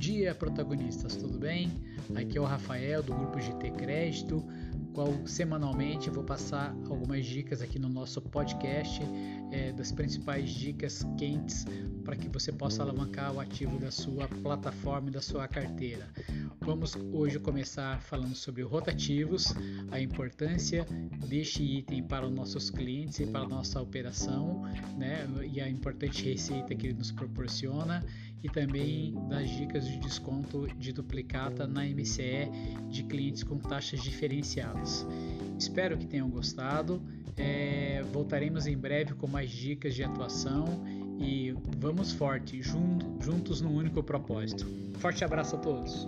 dia, protagonistas, tudo bem? Aqui é o Rafael do grupo GT Crédito, qual semanalmente vou passar algumas dicas aqui no nosso podcast é, das principais dicas quentes para que você possa alavancar o ativo da sua plataforma e da sua carteira. Vamos hoje começar falando sobre rotativos, a importância deste item para os nossos clientes e para a nossa operação, né? E a importante receita que ele nos proporciona e também das dicas de desconto de duplicata na MCE de clientes com taxas diferenciadas. Espero que tenham gostado. É, voltaremos em breve com mais dicas de atuação e vamos forte, juntos num único propósito. Forte abraço a todos!